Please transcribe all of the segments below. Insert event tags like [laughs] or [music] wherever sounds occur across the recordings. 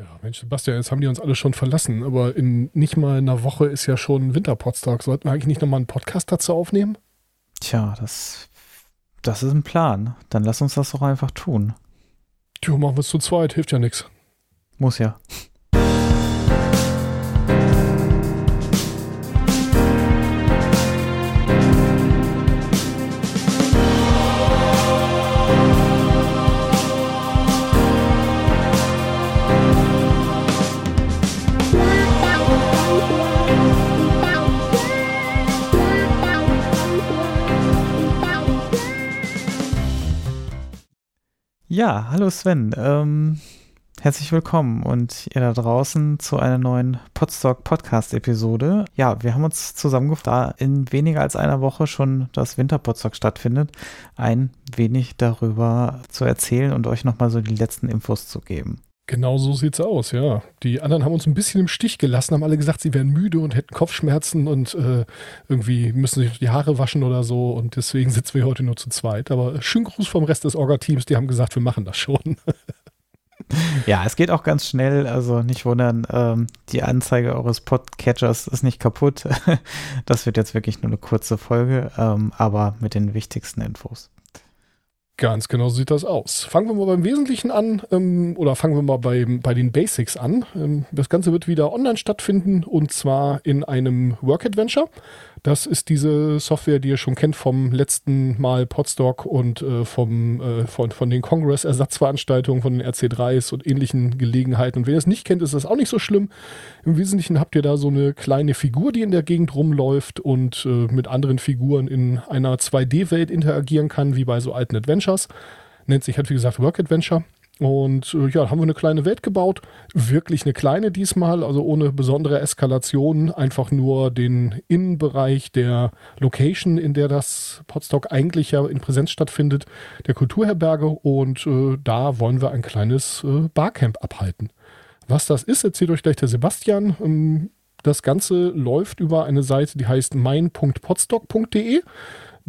Ja, Mensch, Sebastian, jetzt haben die uns alle schon verlassen, aber in nicht mal einer Woche ist ja schon Winterpodstag. Sollten wir eigentlich nicht nochmal einen Podcast dazu aufnehmen? Tja, das, das ist ein Plan. Dann lass uns das doch einfach tun. Tja, machen wir es zu zweit, hilft ja nichts. Muss ja. Ja, hallo Sven. Ähm, herzlich willkommen und ihr da draußen zu einer neuen Podstock Podcast Episode. Ja, wir haben uns zusammengefunden, da in weniger als einer Woche schon das Winterpodstock stattfindet, ein wenig darüber zu erzählen und euch nochmal so die letzten Infos zu geben. Genau so sieht's aus, ja. Die anderen haben uns ein bisschen im Stich gelassen, haben alle gesagt, sie wären müde und hätten Kopfschmerzen und äh, irgendwie müssen sich die Haare waschen oder so. Und deswegen sitzen wir heute nur zu zweit. Aber schönen Gruß vom Rest des Orga-Teams, die haben gesagt, wir machen das schon. [laughs] ja, es geht auch ganz schnell, also nicht wundern, ähm, die Anzeige eures Podcatchers ist nicht kaputt. [laughs] das wird jetzt wirklich nur eine kurze Folge, ähm, aber mit den wichtigsten Infos. Ganz genau so sieht das aus. Fangen wir mal beim Wesentlichen an ähm, oder fangen wir mal bei, bei den Basics an. Ähm, das Ganze wird wieder online stattfinden und zwar in einem Work Adventure. Das ist diese Software, die ihr schon kennt vom letzten Mal Podstock und äh, vom, äh, von, von den Congress-Ersatzveranstaltungen, von den RC3s und ähnlichen Gelegenheiten. Und wer es nicht kennt, ist das auch nicht so schlimm. Im Wesentlichen habt ihr da so eine kleine Figur, die in der Gegend rumläuft und äh, mit anderen Figuren in einer 2D-Welt interagieren kann, wie bei so alten Adventures. Nennt sich halt, wie gesagt, Work Adventure. Und äh, ja, haben wir eine kleine Welt gebaut. Wirklich eine kleine diesmal, also ohne besondere Eskalation. Einfach nur den Innenbereich der Location, in der das Podstock eigentlich ja in Präsenz stattfindet, der Kulturherberge. Und äh, da wollen wir ein kleines äh, Barcamp abhalten. Was das ist, erzählt euch gleich der Sebastian. Ähm, das Ganze läuft über eine Seite, die heißt mein.podstock.de.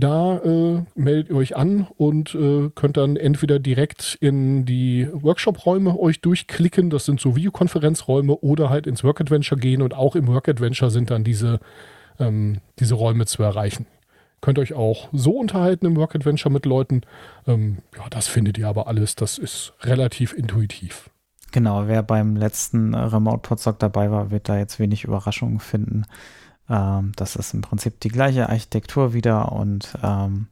Da äh, meldet ihr euch an und äh, könnt dann entweder direkt in die Workshop-Räume euch durchklicken, das sind so Videokonferenzräume, oder halt ins Work Adventure gehen und auch im Work Adventure sind dann diese, ähm, diese Räume zu erreichen. Könnt euch auch so unterhalten im Work Adventure mit Leuten. Ähm, ja, das findet ihr aber alles, das ist relativ intuitiv. Genau, wer beim letzten Remote Podstock dabei war, wird da jetzt wenig Überraschungen finden. Ähm, das ist im Prinzip die gleiche Architektur wieder und ähm,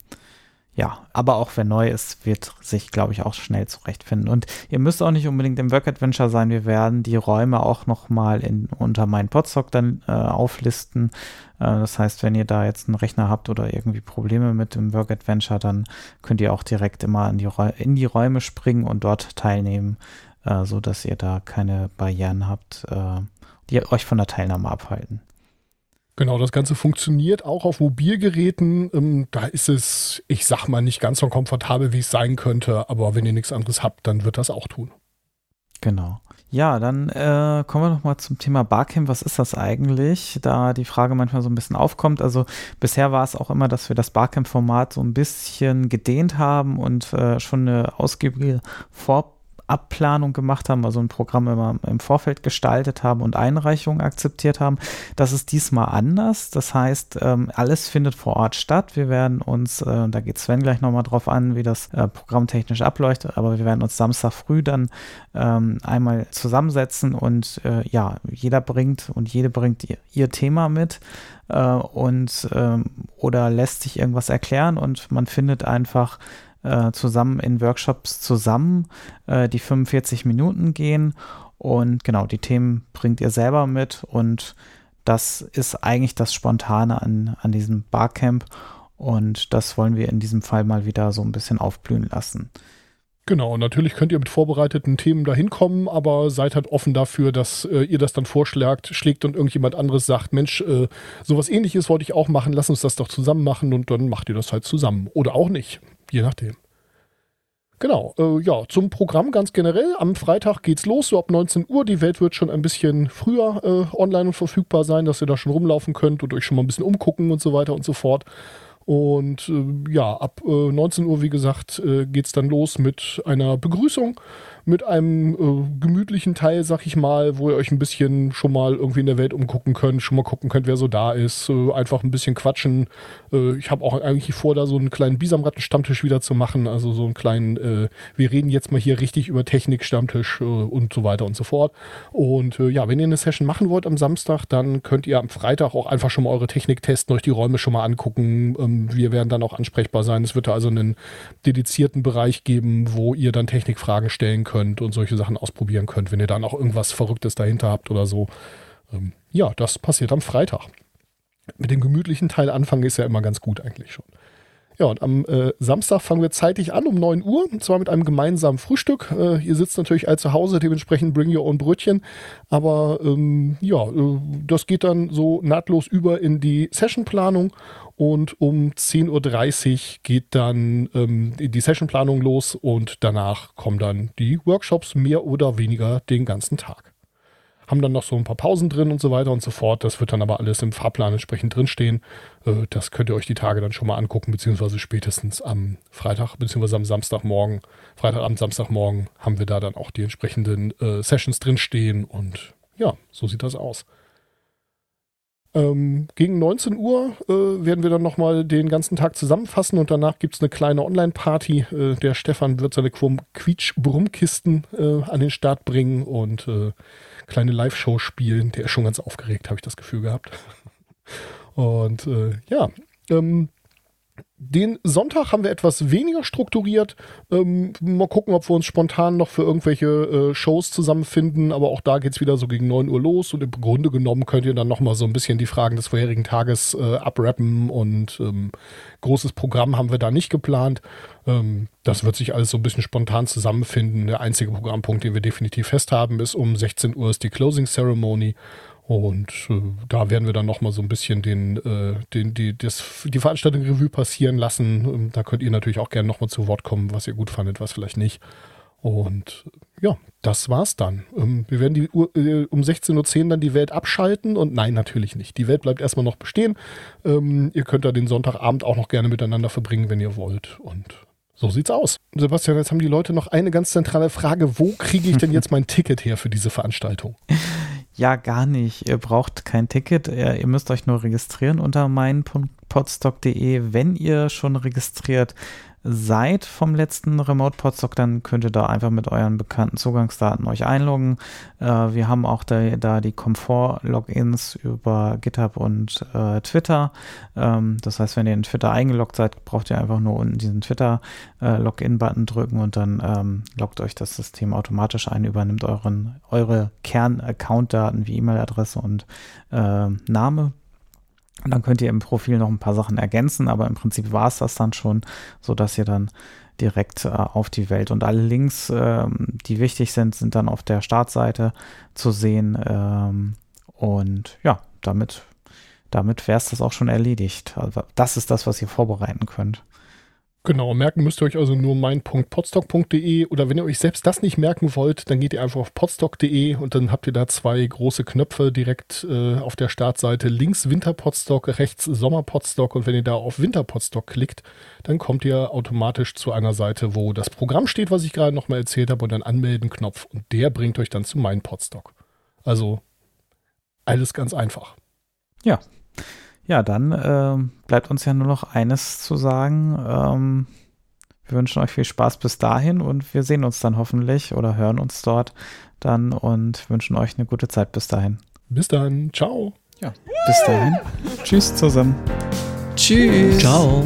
ja, aber auch wer neu ist, wird sich, glaube ich, auch schnell zurechtfinden. Und ihr müsst auch nicht unbedingt im Work Adventure sein. Wir werden die Räume auch nochmal unter meinen Podstock dann äh, auflisten. Äh, das heißt, wenn ihr da jetzt einen Rechner habt oder irgendwie Probleme mit dem Work Adventure, dann könnt ihr auch direkt immer in die, in die Räume springen und dort teilnehmen, äh, so dass ihr da keine Barrieren habt, äh, die euch von der Teilnahme abhalten. Genau, das Ganze funktioniert auch auf Mobilgeräten. Ähm, da ist es, ich sag mal, nicht ganz so komfortabel, wie es sein könnte, aber wenn ihr nichts anderes habt, dann wird das auch tun. Genau. Ja, dann äh, kommen wir noch mal zum Thema Barcamp. Was ist das eigentlich? Da die Frage manchmal so ein bisschen aufkommt. Also bisher war es auch immer, dass wir das Barcamp-Format so ein bisschen gedehnt haben und äh, schon eine ausgiebige Vor Abplanung gemacht haben, also ein Programm immer im Vorfeld gestaltet haben und Einreichungen akzeptiert haben. Das ist diesmal anders. Das heißt, ähm, alles findet vor Ort statt. Wir werden uns, äh, da geht Sven gleich nochmal drauf an, wie das äh, Programm technisch abläuft, aber wir werden uns Samstag früh dann ähm, einmal zusammensetzen und äh, ja, jeder bringt und jede bringt ihr, ihr Thema mit und ähm, oder lässt sich irgendwas erklären und man findet einfach äh, zusammen in Workshops zusammen, äh, die 45 Minuten gehen. Und genau, die Themen bringt ihr selber mit und das ist eigentlich das Spontane an, an diesem Barcamp und das wollen wir in diesem Fall mal wieder so ein bisschen aufblühen lassen. Genau, natürlich könnt ihr mit vorbereiteten Themen da hinkommen, aber seid halt offen dafür, dass äh, ihr das dann vorschlägt, schlägt und irgendjemand anderes sagt, Mensch, äh, sowas ähnliches wollte ich auch machen, lass uns das doch zusammen machen und dann macht ihr das halt zusammen. Oder auch nicht je nachdem. Genau, äh, ja, zum Programm ganz generell. Am Freitag geht's los, so ab 19 Uhr. Die Welt wird schon ein bisschen früher äh, online und verfügbar sein, dass ihr da schon rumlaufen könnt und euch schon mal ein bisschen umgucken und so weiter und so fort. Und äh, ja, ab äh, 19 Uhr, wie gesagt, äh, geht es dann los mit einer Begrüßung mit einem äh, gemütlichen Teil, sag ich mal, wo ihr euch ein bisschen schon mal irgendwie in der Welt umgucken könnt, schon mal gucken könnt, wer so da ist, äh, einfach ein bisschen quatschen. Äh, ich habe auch eigentlich vor, da so einen kleinen Bisamratten-Stammtisch wieder zu machen, also so einen kleinen, äh, wir reden jetzt mal hier richtig über Technik-Stammtisch äh, und so weiter und so fort. Und äh, ja, wenn ihr eine Session machen wollt am Samstag, dann könnt ihr am Freitag auch einfach schon mal eure Technik testen, euch die Räume schon mal angucken. Ähm, wir werden dann auch ansprechbar sein. Es wird da also einen dedizierten Bereich geben, wo ihr dann Technikfragen stellen könnt könnt und solche Sachen ausprobieren könnt, wenn ihr dann auch irgendwas Verrücktes dahinter habt oder so. Ähm, ja, das passiert am Freitag. Mit dem gemütlichen Teil anfangen ist ja immer ganz gut eigentlich schon. Ja, und am äh, Samstag fangen wir zeitig an um 9 Uhr, und zwar mit einem gemeinsamen Frühstück. Äh, ihr sitzt natürlich all zu Hause, dementsprechend bring your own Brötchen. Aber ähm, ja, äh, das geht dann so nahtlos über in die Sessionplanung und um 10.30 Uhr geht dann ähm, die Sessionplanung los und danach kommen dann die Workshops mehr oder weniger den ganzen Tag. Haben dann noch so ein paar Pausen drin und so weiter und so fort. Das wird dann aber alles im Fahrplan entsprechend drinstehen. Äh, das könnt ihr euch die Tage dann schon mal angucken, beziehungsweise spätestens am Freitag, beziehungsweise am Samstagmorgen, Freitagabend, Samstagmorgen haben wir da dann auch die entsprechenden äh, Sessions drinstehen und ja, so sieht das aus. Ähm, gegen 19 Uhr äh, werden wir dann nochmal den ganzen Tag zusammenfassen und danach gibt es eine kleine Online-Party. Äh, der Stefan wird seine Quietsch-Brummkisten äh, an den Start bringen und äh, kleine Live-Show spielen. Der ist schon ganz aufgeregt, habe ich das Gefühl gehabt. [laughs] und äh, ja, ähm, den Sonntag haben wir etwas weniger strukturiert. Ähm, mal gucken, ob wir uns spontan noch für irgendwelche äh, Shows zusammenfinden. Aber auch da geht es wieder so gegen 9 Uhr los. Und im Grunde genommen könnt ihr dann nochmal so ein bisschen die Fragen des vorherigen Tages äh, abrappen. Und ähm, großes Programm haben wir da nicht geplant. Ähm, das wird sich alles so ein bisschen spontan zusammenfinden. Der einzige Programmpunkt, den wir definitiv fest haben, ist um 16 Uhr ist die Closing Ceremony. Und äh, da werden wir dann nochmal so ein bisschen den, äh, den, die, das, die Veranstaltung Revue passieren lassen. Ähm, da könnt ihr natürlich auch gerne nochmal zu Wort kommen, was ihr gut fandet, was vielleicht nicht. Und ja, das war's dann. Ähm, wir werden die Uhr, äh, um 16.10 Uhr dann die Welt abschalten und nein, natürlich nicht. Die Welt bleibt erstmal noch bestehen. Ähm, ihr könnt da den Sonntagabend auch noch gerne miteinander verbringen, wenn ihr wollt. Und so sieht's aus. Sebastian, jetzt haben die Leute noch eine ganz zentrale Frage. Wo kriege ich denn jetzt mein Ticket her für diese Veranstaltung? [laughs] Ja, gar nicht. Ihr braucht kein Ticket. Ihr müsst euch nur registrieren unter mein.podstock.de. Wenn ihr schon registriert seid vom letzten Remote Podstock, dann könnt ihr da einfach mit euren bekannten Zugangsdaten euch einloggen. Äh, wir haben auch da, da die Komfort-Logins über GitHub und äh, Twitter. Ähm, das heißt, wenn ihr in Twitter eingeloggt seid, braucht ihr einfach nur unten diesen Twitter-Login-Button äh, drücken und dann ähm, loggt euch das System automatisch ein, übernimmt euren, eure Kern-Account-Daten wie E-Mail-Adresse und äh, Name und dann könnt ihr im Profil noch ein paar Sachen ergänzen, aber im Prinzip war es das dann schon, so dass ihr dann direkt äh, auf die Welt und alle Links, ähm, die wichtig sind, sind dann auf der Startseite zu sehen. Ähm, und ja, damit, damit wäre es das auch schon erledigt. Also das ist das, was ihr vorbereiten könnt. Genau, merken müsst ihr euch also nur mein.podstock.de oder wenn ihr euch selbst das nicht merken wollt, dann geht ihr einfach auf podstock.de und dann habt ihr da zwei große Knöpfe direkt äh, auf der Startseite. Links Winterpodstock, rechts Sommerpodstock und wenn ihr da auf Winterpodstock klickt, dann kommt ihr automatisch zu einer Seite, wo das Programm steht, was ich gerade nochmal erzählt habe und dann Anmelden-Knopf und der bringt euch dann zu mein Podstock. Also alles ganz einfach. Ja, ja, dann äh, bleibt uns ja nur noch eines zu sagen. Ähm, wir wünschen euch viel Spaß bis dahin und wir sehen uns dann hoffentlich oder hören uns dort dann und wünschen euch eine gute Zeit bis dahin. Bis dann. Ciao. Ja, bis dahin. Tschüss zusammen. Tschüss. Ciao.